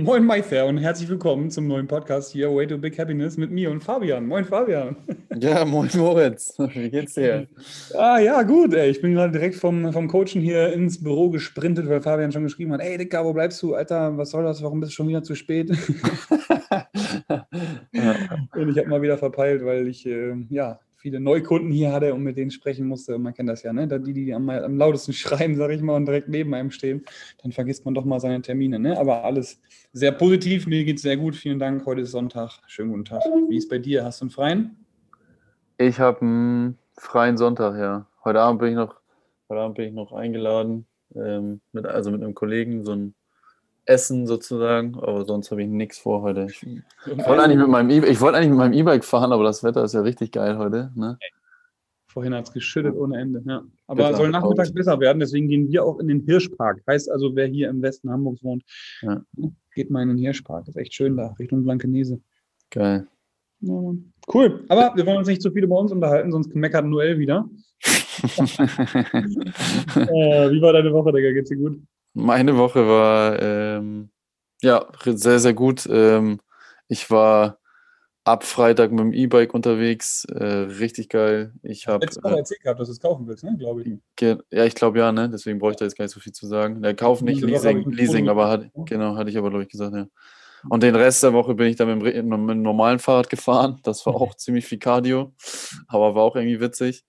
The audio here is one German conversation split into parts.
Moin Maither und herzlich willkommen zum neuen Podcast hier, Way to Big Happiness mit mir und Fabian. Moin Fabian. Ja, moin Moritz. Wie geht's dir? Ah ja, gut, ey. Ich bin gerade direkt vom, vom Coachen hier ins Büro gesprintet, weil Fabian schon geschrieben hat, ey Dicker, wo bleibst du? Alter, was soll das? Warum bist du schon wieder zu spät? und ich habe mal wieder verpeilt, weil ich, äh, ja, viele Neukunden hier hatte und mit denen sprechen musste. Man kennt das ja, ne? Die, die am, am lautesten schreien, sage ich mal, und direkt neben einem stehen, dann vergisst man doch mal seine Termine. Ne? Aber alles sehr positiv, mir geht es sehr gut. Vielen Dank. Heute ist Sonntag. Schönen guten Tag. Wie ist bei dir? Hast du einen freien? Ich habe einen freien Sonntag, ja. Heute Abend bin ich noch, heute Abend bin ich noch eingeladen, ähm, mit, also mit einem Kollegen, so ein Essen sozusagen, aber sonst habe ich nichts vor heute. Ich, ich wollte eigentlich mit meinem E- eigentlich mit meinem E-Bike fahren, aber das Wetter ist ja richtig geil heute. Ne? Vorhin hat es geschüttet ohne Ende. Ja. Aber Bitter soll nachmittags besser werden, deswegen gehen wir auch in den Hirschpark. Heißt also, wer hier im Westen Hamburgs wohnt, ja. geht mal in den Hirschpark. Ist echt schön da, Richtung Blankenese. Geil. Ja, cool. Aber wir wollen uns nicht zu viel über uns unterhalten, sonst meckert Noel wieder. äh, wie war deine Woche, Digga? Geht's dir gut? Meine Woche war ähm, ja sehr, sehr gut. Ähm, ich war ab Freitag mit dem E-Bike unterwegs. Äh, richtig geil. Ich habe. Letztes Mal äh, erzählt gehabt, dass du es kaufen willst, ne? glaube ich. Ja, ich glaube ja, ne? Deswegen brauche ich da jetzt gar nicht so viel zu sagen. Der Kauf nicht, Leasing, Leasing aber hat, genau, hatte ich aber, glaube ich, gesagt, ja. Und den Rest der Woche bin ich dann mit dem, mit dem normalen Fahrrad gefahren. Das war auch ziemlich viel Cardio, aber war auch irgendwie witzig.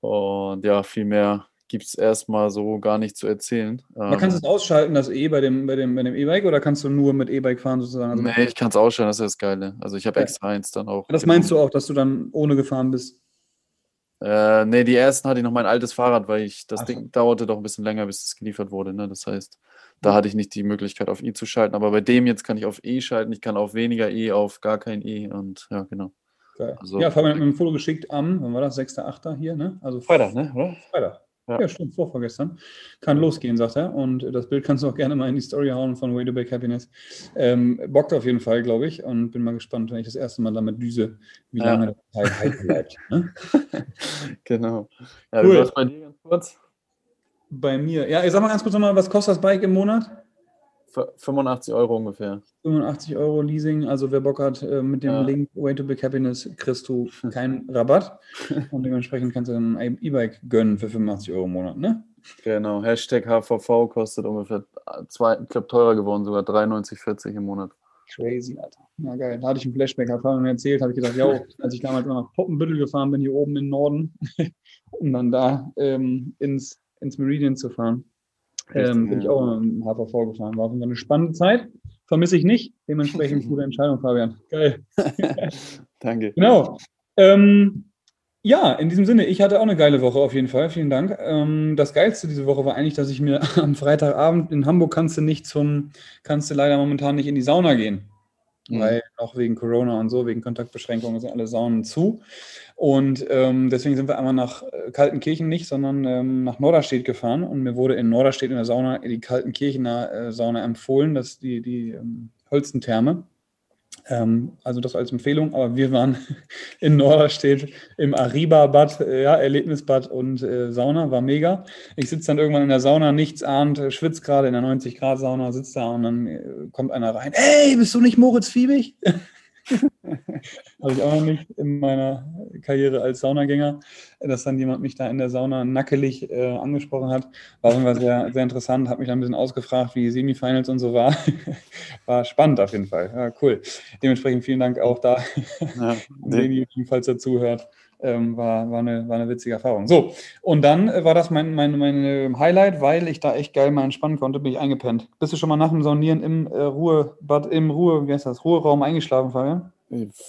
Und ja, viel mehr gibt es erstmal so gar nicht zu erzählen. Man kann es ausschalten, das E bei dem bei dem bei dem E-Bike oder kannst du nur mit E-Bike fahren sozusagen? Also nee, ich kann es ausschalten, das ist das Geile. Also ich habe ja. extra eins dann auch. Das meinst du auch, dass du dann ohne gefahren bist? Äh, nee, die ersten hatte ich noch mein altes Fahrrad, weil ich das Ach. Ding dauerte doch ein bisschen länger, bis es geliefert wurde. Ne? Das heißt, da hatte ich nicht die Möglichkeit, auf E zu schalten. Aber bei dem jetzt kann ich auf E schalten, ich kann auf weniger E, auf gar kein E und ja, genau. Geil. Also, ja, Fabian hat mir ein Foto geschickt am, wann war das, 6.8. hier, ne? Also Freitag, ne? Oder? Freitag. Ja. ja, stimmt, vorvorgestern. Kann losgehen, sagt er. Und das Bild kannst du auch gerne mal in die Story hauen von Way to Back Happiness. Ähm, bockt auf jeden Fall, glaube ich. Und bin mal gespannt, wenn ich das erste Mal damit düse, wie ja. lange das halt bleibt. Ne? genau. Ja, cool. wie war es bei dir ganz kurz? Bei mir. Ja, ich sag mal ganz kurz nochmal, was kostet das Bike im Monat? 85 Euro ungefähr. 85 Euro Leasing, also wer Bock hat, äh, mit dem ja. Link Way to Big Happiness kriegst du keinen Rabatt und dementsprechend kannst du dann ein E-Bike gönnen für 85 Euro im Monat, ne? Genau, Hashtag HVV kostet ungefähr, zwei, ich glaube teurer geworden, sogar 93,40 im Monat. Crazy, Alter. Na geil, da hatte ich einen Flashback, hat mir erzählt, habe ich gesagt, ja, als ich damals nach Poppenbüttel gefahren bin, hier oben im Norden, um dann da ähm, ins, ins Meridian zu fahren ähm, bin ich auch im HVV gefahren. War eine spannende Zeit. Vermisse ich nicht. Dementsprechend gute Entscheidung, Fabian. Geil. Danke. Genau. Ähm, ja, in diesem Sinne, ich hatte auch eine geile Woche auf jeden Fall. Vielen Dank. Ähm, das Geilste diese Woche war eigentlich, dass ich mir am Freitagabend in Hamburg kannst du nicht zum, kannst du leider momentan nicht in die Sauna gehen. Mhm. Weil auch wegen Corona und so, wegen Kontaktbeschränkungen sind alle Saunen zu. Und ähm, deswegen sind wir einmal nach äh, Kaltenkirchen nicht, sondern ähm, nach Norderstedt gefahren. Und mir wurde in Norderstedt in der Sauna die Kaltenkirchener äh, Sauna empfohlen, das die, die ähm, Holzentherme. Ähm, also das als Empfehlung, aber wir waren in Norderstedt im Ariba-Bad, äh, ja, Erlebnisbad und äh, Sauna, war mega. Ich sitze dann irgendwann in der Sauna, nichts ahnt, äh, schwitzt gerade in der 90-Grad-Sauna, sitzt da und dann äh, kommt einer rein. Hey, bist du nicht Moritz Fiebig? Habe ich auch noch nicht in meiner Karriere als Saunagänger, dass dann jemand mich da in der Sauna nackelig äh, angesprochen hat. War auf sehr, sehr interessant, hat mich dann ein bisschen ausgefragt, wie Semifinals und so war. war spannend auf jeden Fall. Ja, cool. Dementsprechend vielen Dank auch da, ja, Semi, falls er zuhört. Ähm, war, war, eine, war eine witzige Erfahrung. So, und dann war das mein, mein, mein Highlight, weil ich da echt geil mal entspannen konnte, bin ich eingepennt. Bist du schon mal nach dem Saunieren im äh, Ruhebad, im Ruhe, wie heißt das, Ruheraum eingeschlafen, Fabian?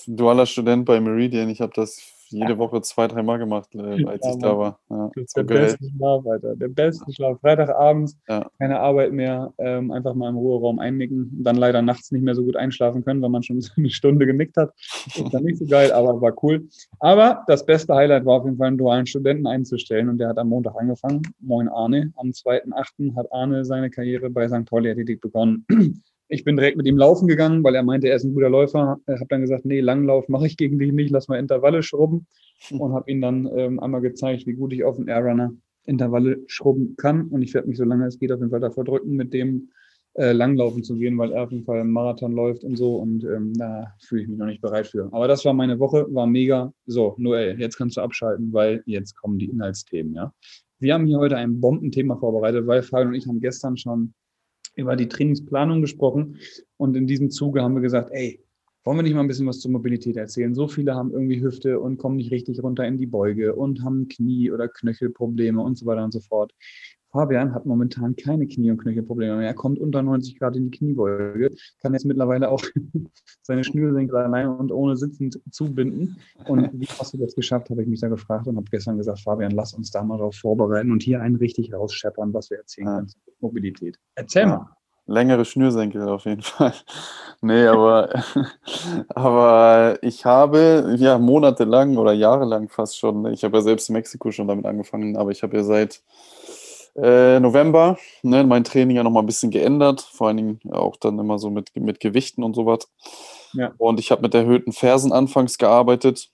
Dualer Student bei Meridian, ich habe das jede Woche zwei, dreimal gemacht, äh, als ja, ich da war. Ja, das der beste Schlaf, Alter. Der beste Schlaf. Freitagabends, ja. keine Arbeit mehr, ähm, einfach mal im Ruheraum einnicken. Dann leider nachts nicht mehr so gut einschlafen können, weil man schon eine Stunde genickt hat. Ist dann nicht so geil, aber war cool. Aber das beste Highlight war auf jeden Fall, einen dualen Studenten einzustellen. Und der hat am Montag angefangen. Moin Arne. Am 2.8. hat Arne seine Karriere bei St. Pauli Athletik begonnen. Ich bin direkt mit ihm laufen gegangen, weil er meinte, er ist ein guter Läufer. Ich habe dann gesagt, nee, Langlauf mache ich gegen dich nicht, lass mal Intervalle schrubben. Und habe ihm dann ähm, einmal gezeigt, wie gut ich auf dem Airrunner Intervalle schrubben kann. Und ich werde mich, solange es geht, auf jeden Fall davor drücken, mit dem äh, langlaufen zu gehen, weil er auf jeden Fall einen Marathon läuft und so. Und ähm, da fühle ich mich noch nicht bereit für. Aber das war meine Woche, war mega. So, Noel, jetzt kannst du abschalten, weil jetzt kommen die Inhaltsthemen, ja. Wir haben hier heute ein Bombenthema vorbereitet, weil Fabian und ich haben gestern schon über die Trainingsplanung gesprochen. Und in diesem Zuge haben wir gesagt, ey, wollen wir nicht mal ein bisschen was zur Mobilität erzählen? So viele haben irgendwie Hüfte und kommen nicht richtig runter in die Beuge und haben Knie- oder Knöchelprobleme und so weiter und so fort. Fabian hat momentan keine Knie- und Knöchelprobleme mehr. Er kommt unter 90 Grad in die Kniebeuge, kann jetzt mittlerweile auch seine Schnürsenkel alleine und ohne sitzend zubinden. Und wie hast du das geschafft, habe ich mich da gefragt und habe gestern gesagt, Fabian, lass uns da mal darauf vorbereiten und hier einen richtig rausscheppern, was wir erzählen können zur Mobilität. Erzähl ja. mal. Längere Schnürsenkel auf jeden Fall. nee, aber, aber ich habe ja monatelang oder jahrelang fast schon, ich habe ja selbst in Mexiko schon damit angefangen, aber ich habe ja seit äh, November ne, mein Training ja nochmal ein bisschen geändert, vor allen Dingen auch dann immer so mit, mit Gewichten und sowas. Ja. Und ich habe mit erhöhten Fersen anfangs gearbeitet.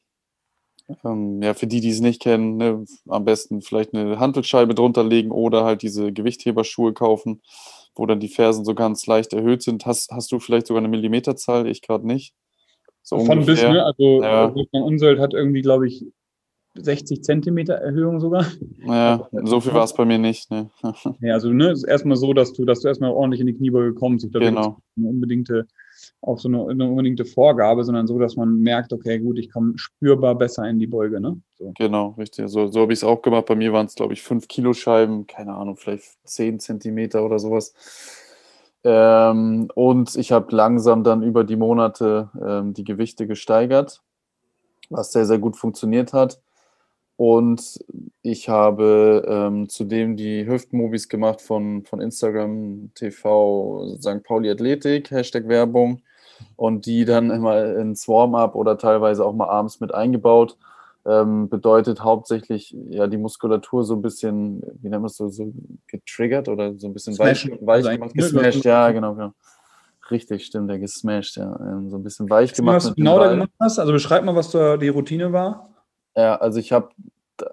Ähm, ja, für die, die es nicht kennen, ne, am besten vielleicht eine Handelscheibe drunter legen oder halt diese Gewichtheberschuhe kaufen, wo dann die Fersen so ganz leicht erhöht sind. Hast, hast du vielleicht sogar eine Millimeterzahl? Ich gerade nicht. So Von bis, ne? Also ja. Wolfgang Unsold hat irgendwie, glaube ich, 60 Zentimeter Erhöhung sogar. Ja, so viel war es bei mir nicht. Ne. ja, also ne, ist erstmal so, dass du, dass du erstmal ordentlich in die Kniebeuge kommst. Ich glaube, genau. eine unbedingte, auch so eine, eine, unbedingte Vorgabe, sondern so, dass man merkt, okay, gut, ich komme spürbar besser in die Beuge. Ne? So. Genau, richtig. So, so habe ich es auch gemacht. Bei mir waren es, glaube ich, 5 Kilo Scheiben, keine Ahnung, vielleicht 10 Zentimeter oder sowas. Ähm, und ich habe langsam dann über die Monate ähm, die Gewichte gesteigert, was sehr, sehr gut funktioniert hat. Und ich habe ähm, zudem die Hüftmovies gemacht von, von Instagram TV St. Pauli Athletik, Hashtag Werbung. Und die dann immer ins Warm-up oder teilweise auch mal abends mit eingebaut. Ähm, bedeutet hauptsächlich ja die Muskulatur so ein bisschen, wie nennt man es so, so getriggert oder so ein bisschen weich, weich also gemacht. Gesmashed, ja, genau, genau. Richtig, stimmt, der gesmashed, ja. Ähm, so ein bisschen weich gemacht. Was du genau da gemacht hast? Also beschreib mal, was da die Routine war. Ja, also ich habe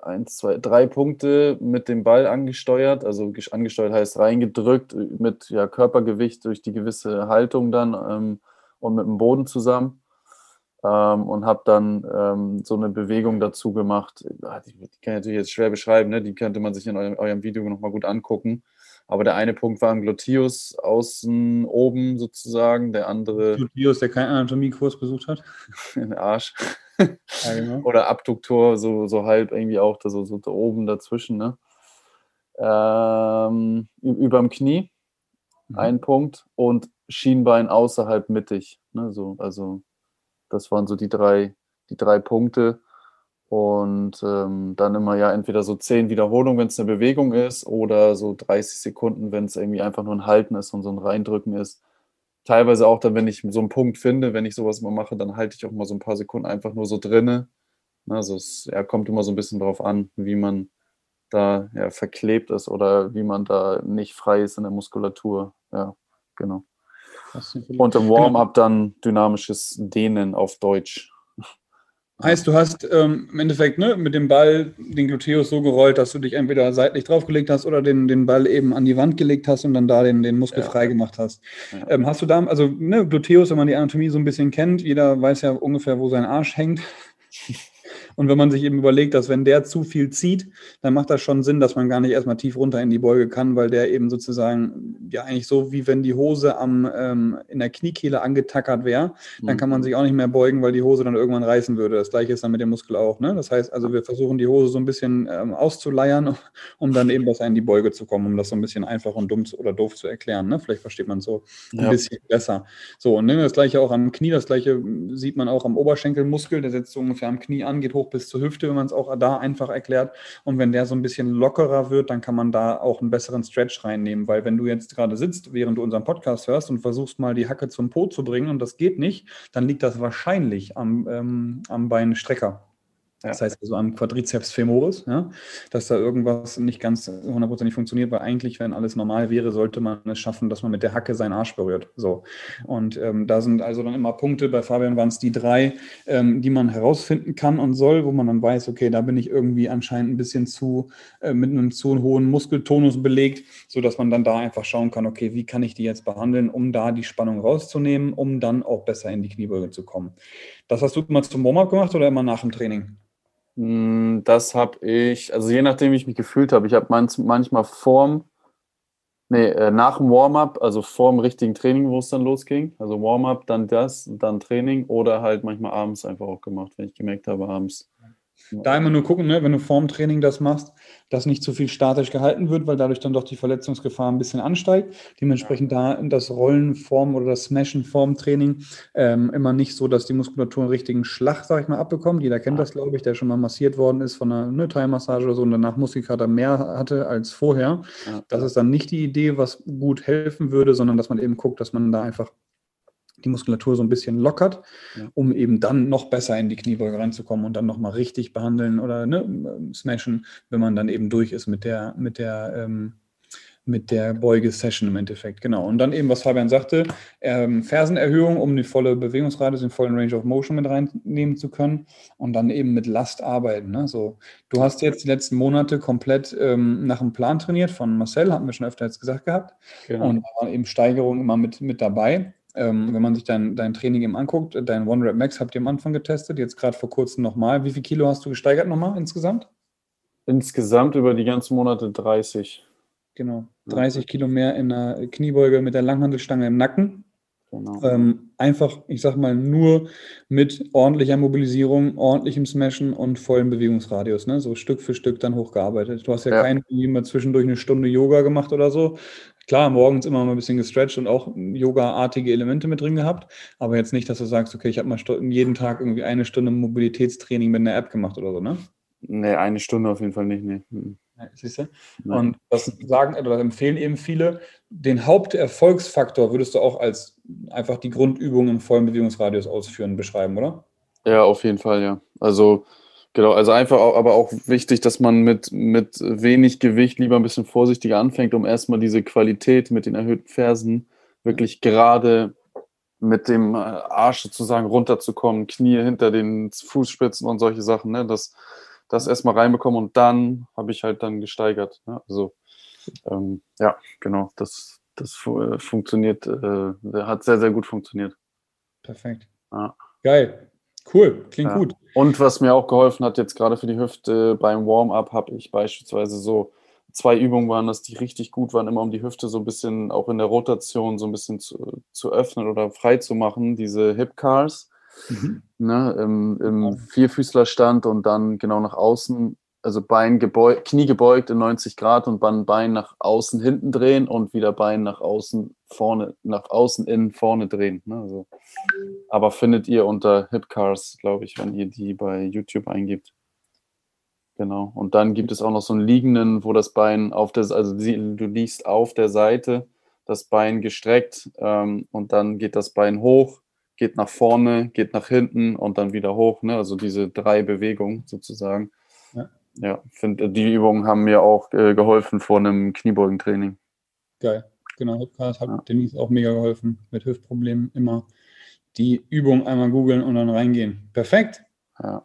eins, zwei, drei Punkte mit dem Ball angesteuert. Also angesteuert heißt reingedrückt mit ja, Körpergewicht durch die gewisse Haltung dann ähm, und mit dem Boden zusammen. Ähm, und habe dann ähm, so eine Bewegung dazu gemacht. Ah, die, die, kann ich natürlich jetzt schwer beschreiben, ne? die könnte man sich in eurem, eurem Video nochmal gut angucken. Aber der eine Punkt war im Gluteus außen oben sozusagen, der andere. Gluteus, der keinen Anatomiekurs besucht hat. In den Arsch. Ja, genau. Oder Abduktor, so, so halb irgendwie auch da, so, so da oben dazwischen. Ne? Ähm, über dem Knie, mhm. ein Punkt. Und Schienbein außerhalb mittig. Ne? So, also das waren so die drei, die drei Punkte. Und ähm, dann immer ja entweder so zehn Wiederholungen, wenn es eine Bewegung ist, oder so 30 Sekunden, wenn es irgendwie einfach nur ein Halten ist und so ein Reindrücken ist. Teilweise auch dann, wenn ich so einen Punkt finde, wenn ich sowas mal mache, dann halte ich auch mal so ein paar Sekunden einfach nur so drinne. Also es ja, kommt immer so ein bisschen darauf an, wie man da ja, verklebt ist oder wie man da nicht frei ist in der Muskulatur. Ja, genau. Und im Warm-up dann dynamisches Dehnen auf Deutsch. Heißt, du hast ähm, im Endeffekt ne, mit dem Ball den Gluteus so gerollt, dass du dich entweder seitlich draufgelegt hast oder den, den Ball eben an die Wand gelegt hast und dann da den, den Muskel ja. frei gemacht hast. Ja. Ähm, hast du da, also ne, Gluteus, wenn man die Anatomie so ein bisschen kennt, jeder weiß ja ungefähr, wo sein Arsch hängt. Und wenn man sich eben überlegt, dass wenn der zu viel zieht, dann macht das schon Sinn, dass man gar nicht erstmal tief runter in die Beuge kann, weil der eben sozusagen ja eigentlich so, wie wenn die Hose am, ähm, in der Kniekehle angetackert wäre, dann kann man mhm. sich auch nicht mehr beugen, weil die Hose dann irgendwann reißen würde. Das gleiche ist dann mit dem Muskel auch. Ne? Das heißt also, wir versuchen die Hose so ein bisschen ähm, auszuleiern, um dann eben besser in die Beuge zu kommen, um das so ein bisschen einfach und dumm oder doof zu erklären. Ne? Vielleicht versteht man es so ein ja. bisschen besser. So, und ne, das gleiche auch am Knie, das gleiche sieht man auch am Oberschenkelmuskel, der setzt so ungefähr am Knie an, geht hoch bis zur Hüfte, wenn man es auch da einfach erklärt. Und wenn der so ein bisschen lockerer wird, dann kann man da auch einen besseren Stretch reinnehmen, weil wenn du jetzt gerade sitzt, während du unseren Podcast hörst und versuchst mal die Hacke zum Po zu bringen und das geht nicht, dann liegt das wahrscheinlich am, ähm, am Beinstrecker. Das heißt also am Quadriceps femoris, ja, dass da irgendwas nicht ganz hundertprozentig funktioniert, weil eigentlich, wenn alles normal wäre, sollte man es schaffen, dass man mit der Hacke seinen Arsch berührt. So. Und ähm, da sind also dann immer Punkte, bei Fabian waren es die drei, ähm, die man herausfinden kann und soll, wo man dann weiß, okay, da bin ich irgendwie anscheinend ein bisschen zu, äh, mit einem zu hohen Muskeltonus belegt, sodass man dann da einfach schauen kann, okay, wie kann ich die jetzt behandeln, um da die Spannung rauszunehmen, um dann auch besser in die Kniebeuge zu kommen. Das hast du immer zum Warm-up gemacht oder immer nach dem Training? Hm, das habe ich, also je nachdem, wie ich mich gefühlt habe. Ich habe manchmal vorm, nee, äh, nach dem Warm-up, also vorm richtigen Training, wo es dann losging. Also Warm-up, dann das, dann Training oder halt manchmal abends einfach auch gemacht, wenn ich gemerkt habe, abends da immer nur gucken, ne, wenn du vorm Training das machst, dass nicht zu viel statisch gehalten wird, weil dadurch dann doch die Verletzungsgefahr ein bisschen ansteigt. Dementsprechend da das Rollen vorm oder das Smashen vorm Training ähm, immer nicht so, dass die Muskulatur einen richtigen Schlag, sag ich mal, abbekommt. Jeder kennt das, glaube ich, der schon mal massiert worden ist von einer ne, Thai-Massage oder so und danach Muskelkater mehr hatte als vorher. Ja. Das ist dann nicht die Idee, was gut helfen würde, sondern dass man eben guckt, dass man da einfach die Muskulatur so ein bisschen lockert, ja. um eben dann noch besser in die Kniebeuge reinzukommen und dann nochmal richtig behandeln oder ne, smashen, wenn man dann eben durch ist mit der, mit der, ähm, mit der Beuge-Session im Endeffekt. Genau. Und dann eben, was Fabian sagte, ähm, Fersenerhöhung, um die volle Bewegungsradius, den vollen Range of Motion mit reinnehmen zu können und dann eben mit Last arbeiten. Ne? So, du hast jetzt die letzten Monate komplett ähm, nach dem Plan trainiert von Marcel, hatten wir schon öfter jetzt gesagt gehabt. Genau. Und da waren eben Steigerungen immer mit, mit dabei. Ähm, wenn man sich dein, dein Training eben anguckt, dein One Rep Max habt ihr am Anfang getestet, jetzt gerade vor kurzem nochmal. Wie viel Kilo hast du gesteigert nochmal insgesamt? Insgesamt über die ganzen Monate 30. Genau, 30 Kilo mehr in der Kniebeuge mit der Langhandelstange im Nacken. Genau. Ähm, einfach, ich sag mal, nur mit ordentlicher Mobilisierung, ordentlichem Smashen und vollem Bewegungsradius, ne? so Stück für Stück dann hochgearbeitet. Du hast ja, ja. kein immer zwischendurch eine Stunde Yoga gemacht oder so, Klar, morgens immer mal ein bisschen gestretcht und auch Yoga-artige Elemente mit drin gehabt, aber jetzt nicht, dass du sagst, okay, ich habe mal jeden Tag irgendwie eine Stunde Mobilitätstraining mit einer App gemacht oder so, ne? Nee, eine Stunde auf jeden Fall nicht, nee. Ja, siehst du? Und das sagen oder empfehlen eben viele. Den Haupterfolgsfaktor würdest du auch als einfach die Grundübung im vollen Bewegungsradius ausführen, beschreiben, oder? Ja, auf jeden Fall, ja. Also Genau, also einfach auch, aber auch wichtig, dass man mit, mit wenig Gewicht lieber ein bisschen vorsichtiger anfängt, um erstmal diese Qualität mit den erhöhten Fersen wirklich gerade mit dem äh, Arsch sozusagen runterzukommen, Knie hinter den Fußspitzen und solche Sachen, ne? das, das erstmal reinbekommen und dann habe ich halt dann gesteigert. Ne? Also ähm, ja, genau, das, das äh, funktioniert, äh, hat sehr, sehr gut funktioniert. Perfekt. Ja. Geil. Cool, klingt ja. gut. Und was mir auch geholfen hat, jetzt gerade für die Hüfte beim Warm-up, habe ich beispielsweise so zwei Übungen waren das, die richtig gut waren, immer um die Hüfte so ein bisschen auch in der Rotation so ein bisschen zu, zu öffnen oder frei zu machen, diese Hip Cars. Mhm. Ne, im, im Vierfüßlerstand und dann genau nach außen also Bein gebeugt, Knie gebeugt in 90 Grad und dann Bein nach außen hinten drehen und wieder Bein nach außen vorne, nach außen innen vorne drehen. Ne? Also, aber findet ihr unter Hipcars, glaube ich, wenn ihr die bei YouTube eingibt. Genau. Und dann gibt es auch noch so einen liegenden, wo das Bein auf der, also du liegst auf der Seite, das Bein gestreckt ähm, und dann geht das Bein hoch, geht nach vorne, geht nach hinten und dann wieder hoch. Ne? Also diese drei Bewegungen sozusagen. Ja. Finde, die Übungen haben mir auch äh, geholfen vor einem Kniebeugentraining. Geil, genau. Hipcast hat ja. Denise auch mega geholfen mit Hüftproblemen. Immer die Übung einmal googeln und dann reingehen. Perfekt. Ja.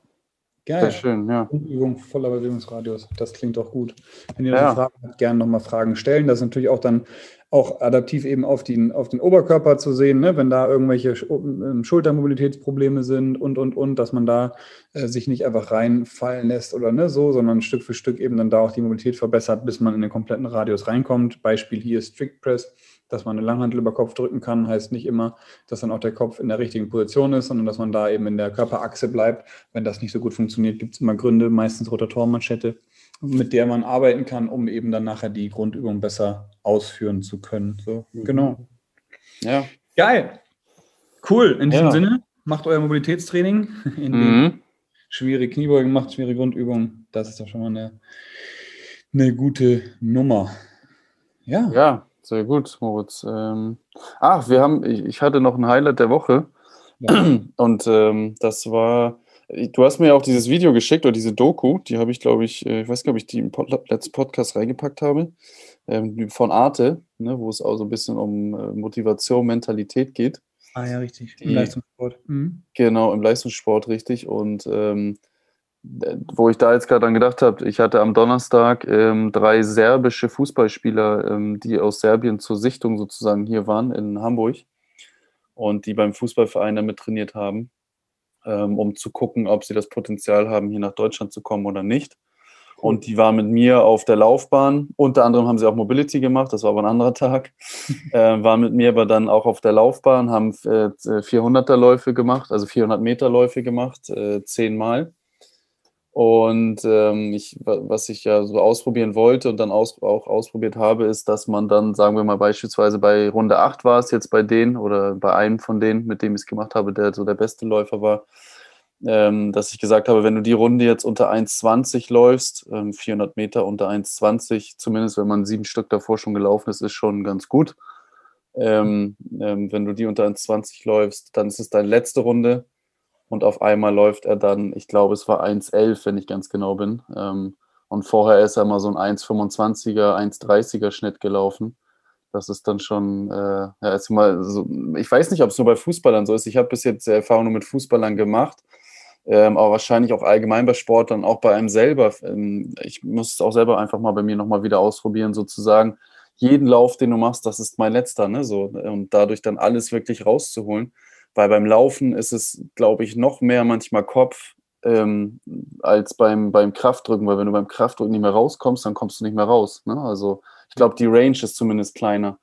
Geil. Sehr schön, ja. Übung voller Bewegungsradius. Das klingt auch gut. Wenn ihr ja. Fragen habt, gerne nochmal Fragen stellen. Das ist natürlich auch dann auch adaptiv eben auf den, auf den Oberkörper zu sehen, ne? wenn da irgendwelche ähm, Schultermobilitätsprobleme sind und, und, und, dass man da äh, sich nicht einfach reinfallen lässt oder ne, so, sondern Stück für Stück eben dann da auch die Mobilität verbessert, bis man in den kompletten Radius reinkommt. Beispiel hier Strict Press, dass man eine Langhantel über Kopf drücken kann, heißt nicht immer, dass dann auch der Kopf in der richtigen Position ist, sondern dass man da eben in der Körperachse bleibt. Wenn das nicht so gut funktioniert, gibt es immer Gründe, meistens Rotatorenmanschette mit der man arbeiten kann, um eben dann nachher die Grundübung besser ausführen zu können. So, mhm. genau. Ja. Geil. Cool. In diesem ja. Sinne, macht euer Mobilitätstraining, in mhm. schwere Kniebeugen macht, schwere Grundübungen. Das ist doch schon mal eine, eine gute Nummer. Ja. Ja, sehr gut, Moritz. Ähm, ach, wir haben, ich, ich, hatte noch ein Highlight der Woche. Ja. Und ähm, das war Du hast mir ja auch dieses Video geschickt oder diese Doku, die habe ich, glaube ich, äh, ich weiß nicht, ob ich die im Pod letzten Podcast reingepackt habe, ähm, von Arte, ne, wo es auch so ein bisschen um äh, Motivation, Mentalität geht. Ah ja, richtig. Die, Im Leistungssport. Mhm. Genau, im Leistungssport, richtig. Und ähm, wo ich da jetzt gerade dran gedacht habe, ich hatte am Donnerstag ähm, drei serbische Fußballspieler, ähm, die aus Serbien zur Sichtung sozusagen hier waren in Hamburg und die beim Fußballverein damit trainiert haben ähm, um zu gucken, ob sie das Potenzial haben, hier nach Deutschland zu kommen oder nicht. Und die war mit mir auf der Laufbahn. Unter anderem haben sie auch Mobility gemacht, das war aber ein anderer Tag. Äh, war mit mir aber dann auch auf der Laufbahn, haben äh, 400er Läufe gemacht, also 400 Meter Läufe gemacht, äh, zehnmal. Und ähm, ich, was ich ja so ausprobieren wollte und dann aus, auch ausprobiert habe, ist, dass man dann, sagen wir mal beispielsweise bei Runde 8 war es jetzt bei denen oder bei einem von denen, mit dem ich es gemacht habe, der so der beste Läufer war, ähm, dass ich gesagt habe, wenn du die Runde jetzt unter 1,20 läufst, ähm, 400 Meter unter 1,20, zumindest wenn man sieben Stück davor schon gelaufen ist, ist schon ganz gut. Ähm, ähm, wenn du die unter 1,20 läufst, dann ist es deine letzte Runde und auf einmal läuft er dann, ich glaube, es war 1,11, wenn ich ganz genau bin. Ähm, und vorher ist er mal so ein 1,25er, 1,30er Schnitt gelaufen. Das ist dann schon, äh, ja, ist mal so, ich weiß nicht, ob es nur bei Fußballern so ist. Ich habe bis jetzt Erfahrungen mit Fußballern gemacht, ähm, aber wahrscheinlich auch allgemein bei Sportlern, auch bei einem selber. Ähm, ich muss es auch selber einfach mal bei mir nochmal wieder ausprobieren, sozusagen. Jeden Lauf, den du machst, das ist mein letzter, ne? So, und dadurch dann alles wirklich rauszuholen. Weil beim Laufen ist es, glaube ich, noch mehr manchmal Kopf ähm, als beim, beim Kraftdrücken, weil wenn du beim Kraftdrücken nicht mehr rauskommst, dann kommst du nicht mehr raus. Ne? Also ich glaube, die Range ist zumindest kleiner.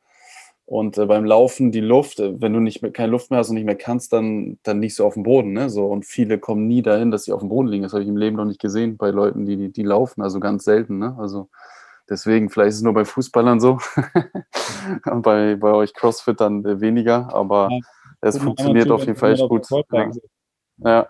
Und äh, beim Laufen die Luft, äh, wenn du nicht mehr, keine Luft mehr hast und nicht mehr kannst, dann, dann liegst du auf dem Boden. Ne? So, und viele kommen nie dahin, dass sie auf dem Boden liegen. Das habe ich im Leben noch nicht gesehen bei Leuten, die, die, die laufen. Also ganz selten. Ne? Also deswegen, vielleicht ist es nur bei Fußballern so. und bei, bei euch Crossfittern äh, weniger. Aber ja. Es funktioniert auf jeden Fall echt gut. Ja. ja.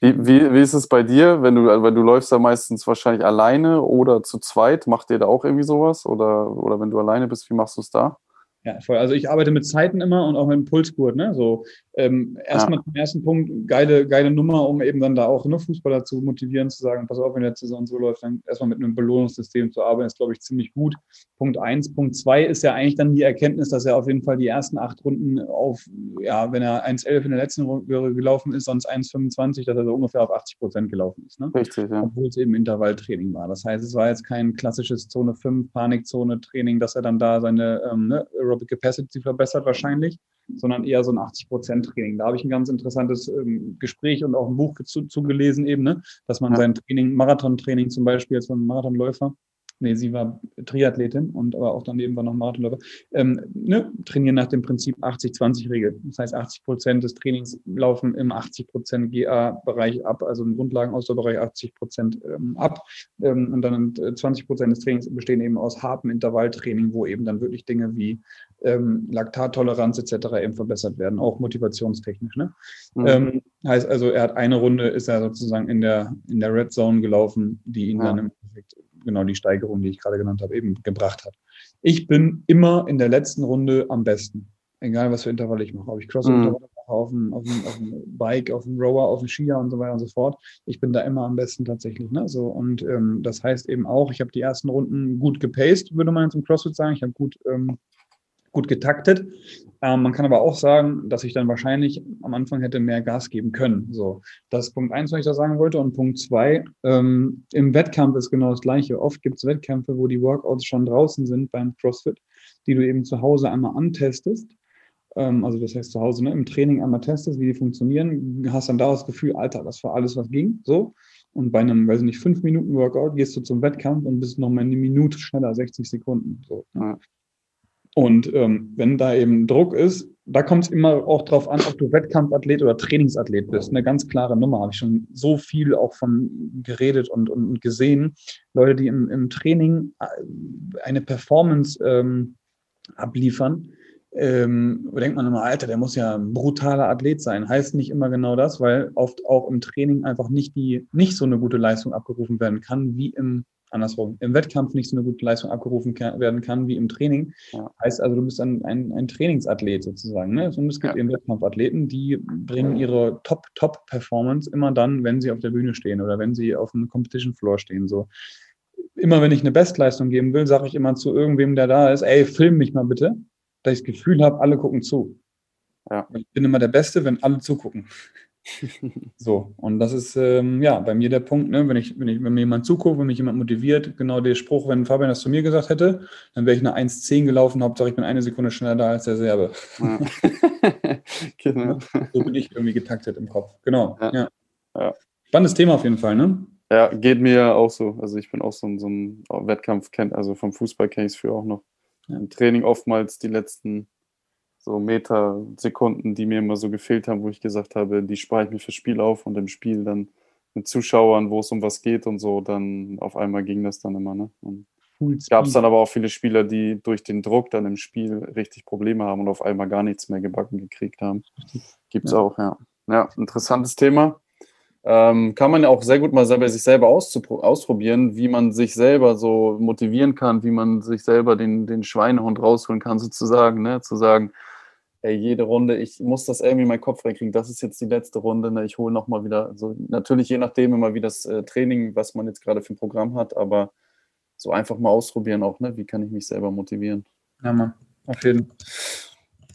Wie, wie, wie ist es bei dir, wenn du, weil du läufst da meistens wahrscheinlich alleine oder zu zweit? Macht ihr da auch irgendwie sowas? Oder, oder wenn du alleine bist, wie machst du es da? Ja, voll. Also ich arbeite mit Zeiten immer und auch mit dem Pulsgurt. Ne? So ähm, erstmal ja. zum ersten Punkt, geile, geile Nummer, um eben dann da auch nur Fußballer zu motivieren, zu sagen, pass auf, wenn der Saison so läuft, dann erstmal mit einem Belohnungssystem zu arbeiten, ist, glaube ich, ziemlich gut. Punkt eins. Punkt zwei ist ja eigentlich dann die Erkenntnis, dass er auf jeden Fall die ersten acht Runden auf, ja, wenn er 1,11 in der letzten Runde gelaufen ist, sonst 1,25, dass er so ungefähr auf 80 Prozent gelaufen ist. Ne? Richtig, ja. Obwohl es eben Intervalltraining war. Das heißt, es war jetzt kein klassisches Zone 5 Panikzone-Training, dass er dann da seine ähm, ne, Aerobic Capacity verbessert wahrscheinlich, sondern eher so ein 80-Prozent-Training. Da habe ich ein ganz interessantes ähm, Gespräch und auch ein Buch zu, zugelesen eben, ne? dass man ja. sein Training, Marathontraining zum Beispiel als Marathonläufer, nee, sie war Triathletin und aber auch daneben war noch Marathonläufer, ähm, ne, trainieren nach dem Prinzip 80-20-Regel. Das heißt, 80 Prozent des Trainings laufen im 80 Prozent GA-Bereich ab, also im Grundlagenausdauerbereich 80 Prozent ähm, ab. Ähm, und dann 20 Prozent des Trainings bestehen eben aus hartem Intervalltraining, wo eben dann wirklich Dinge wie ähm, Laktattoleranz etc. eben verbessert werden, auch motivationstechnisch. Ne? Mhm. Ähm, heißt also, er hat eine Runde, ist er sozusagen in der, in der Red Zone gelaufen, die ihn ja. dann im Endeffekt genau die Steigerung, die ich gerade genannt habe, eben gebracht hat. Ich bin immer in der letzten Runde am besten. Egal, was für Intervalle ich mache. Ob ich Cross-Intervalle mhm. mache, auf dem, auf, dem, auf dem Bike, auf dem Rower, auf dem Skier und so weiter und so fort. Ich bin da immer am besten tatsächlich. Ne? So, und ähm, das heißt eben auch, ich habe die ersten Runden gut gepaced, würde man im CrossFit sagen. Ich habe gut ähm, gut getaktet. Ähm, man kann aber auch sagen, dass ich dann wahrscheinlich am Anfang hätte mehr Gas geben können. So, das ist Punkt eins, was ich da sagen wollte. Und Punkt zwei, ähm, im Wettkampf ist genau das Gleiche. Oft gibt es Wettkämpfe, wo die Workouts schon draußen sind beim CrossFit, die du eben zu Hause einmal antestest. Ähm, also das heißt zu Hause ne, im Training einmal testest, wie die funktionieren, hast dann da das Gefühl, Alter, das war alles, was ging. So. Und bei einem, weiß ich nicht, fünf Minuten Workout gehst du zum Wettkampf und bist noch mal eine Minute schneller, 60 Sekunden. So. Ja. Und ähm, wenn da eben Druck ist, da kommt es immer auch drauf an, ob du Wettkampfathlet oder Trainingsathlet bist. Eine ganz klare Nummer. Habe ich schon so viel auch von geredet und, und gesehen. Leute, die im, im Training äh, eine Performance ähm, abliefern, ähm, denkt man immer, Alter, der muss ja ein brutaler Athlet sein. Heißt nicht immer genau das, weil oft auch im Training einfach nicht die, nicht so eine gute Leistung abgerufen werden kann wie im andersrum, im Wettkampf nicht so eine gute Leistung abgerufen kann, werden kann wie im Training. Ja. Heißt also, du bist ein, ein, ein Trainingsathlet sozusagen. Ne? Und es gibt ja. eben Wettkampfathleten, die bringen ihre Top-Top-Performance immer dann, wenn sie auf der Bühne stehen oder wenn sie auf einem Competition-Floor stehen. So. Immer wenn ich eine Bestleistung geben will, sage ich immer zu irgendwem, der da ist, ey, film mich mal bitte, dass ich das Gefühl habe, alle gucken zu. Ja. Ich bin immer der Beste, wenn alle zugucken. so, und das ist ähm, ja bei mir der Punkt, ne? wenn, ich, wenn, ich, wenn mir jemand zuguckt, wenn mich jemand motiviert, genau der Spruch, wenn Fabian das zu mir gesagt hätte, dann wäre ich eine 1,10 gelaufen, Hauptsache ich bin eine Sekunde schneller da als der Serbe. Ja. genau. So bin ich irgendwie getaktet im Kopf. Genau. Ja. ja. Spannendes Thema auf jeden Fall, ne? Ja, geht mir auch so. Also ich bin auch so, so ein Wettkampf, also vom Fußball kenne ich es für auch noch. Im Training oftmals die letzten so Meter, Sekunden, die mir immer so gefehlt haben, wo ich gesagt habe, die spare ich mir fürs Spiel auf und im Spiel dann mit Zuschauern, wo es um was geht und so, dann auf einmal ging das dann immer. Ne? Gab es dann aber auch viele Spieler, die durch den Druck dann im Spiel richtig Probleme haben und auf einmal gar nichts mehr gebacken gekriegt haben. Gibt es ja. auch, ja. Ja, interessantes Thema. Ähm, kann man ja auch sehr gut mal bei sich selber ausprobieren, wie man sich selber so motivieren kann, wie man sich selber den, den Schweinehund rausholen kann, sozusagen, ne? zu sagen, ey, jede Runde, ich muss das irgendwie in meinen Kopf reinkriegen, das ist jetzt die letzte Runde, ne? ich hole nochmal wieder, so natürlich je nachdem immer wie das äh, Training, was man jetzt gerade für ein Programm hat, aber so einfach mal ausprobieren auch, ne? wie kann ich mich selber motivieren. Ja, Mann, auf jeden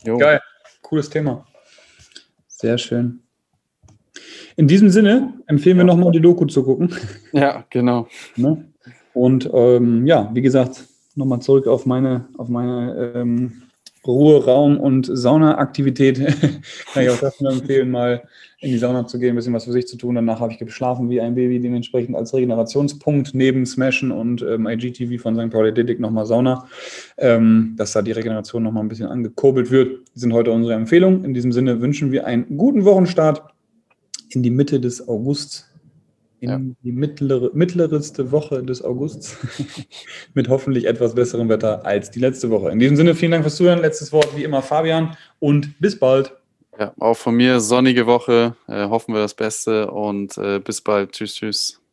Fall. Geil, cooles Thema. Sehr schön. In diesem Sinne empfehlen wir nochmal die Doku zu gucken. Ja, genau. Ne? Und ähm, ja, wie gesagt, nochmal zurück auf meine, auf meine ähm, Ruheraum- und Saunaaktivität kann ich auch das nur empfehlen, mal in die Sauna zu gehen, ein bisschen was für sich zu tun. Danach habe ich geschlafen wie ein Baby, dementsprechend als Regenerationspunkt neben Smashen und ähm, IGTV von St. Pauli Athletic nochmal Sauna, ähm, dass da die Regeneration nochmal ein bisschen angekurbelt wird. Sind heute unsere Empfehlungen. In diesem Sinne wünschen wir einen guten Wochenstart in die Mitte des Augusts in die mittlere, mittlerste Woche des Augusts mit hoffentlich etwas besserem Wetter als die letzte Woche. In diesem Sinne, vielen Dank fürs Zuhören. Letztes Wort wie immer Fabian und bis bald. Ja, auch von mir sonnige Woche. Äh, hoffen wir das Beste und äh, bis bald. Tschüss, tschüss.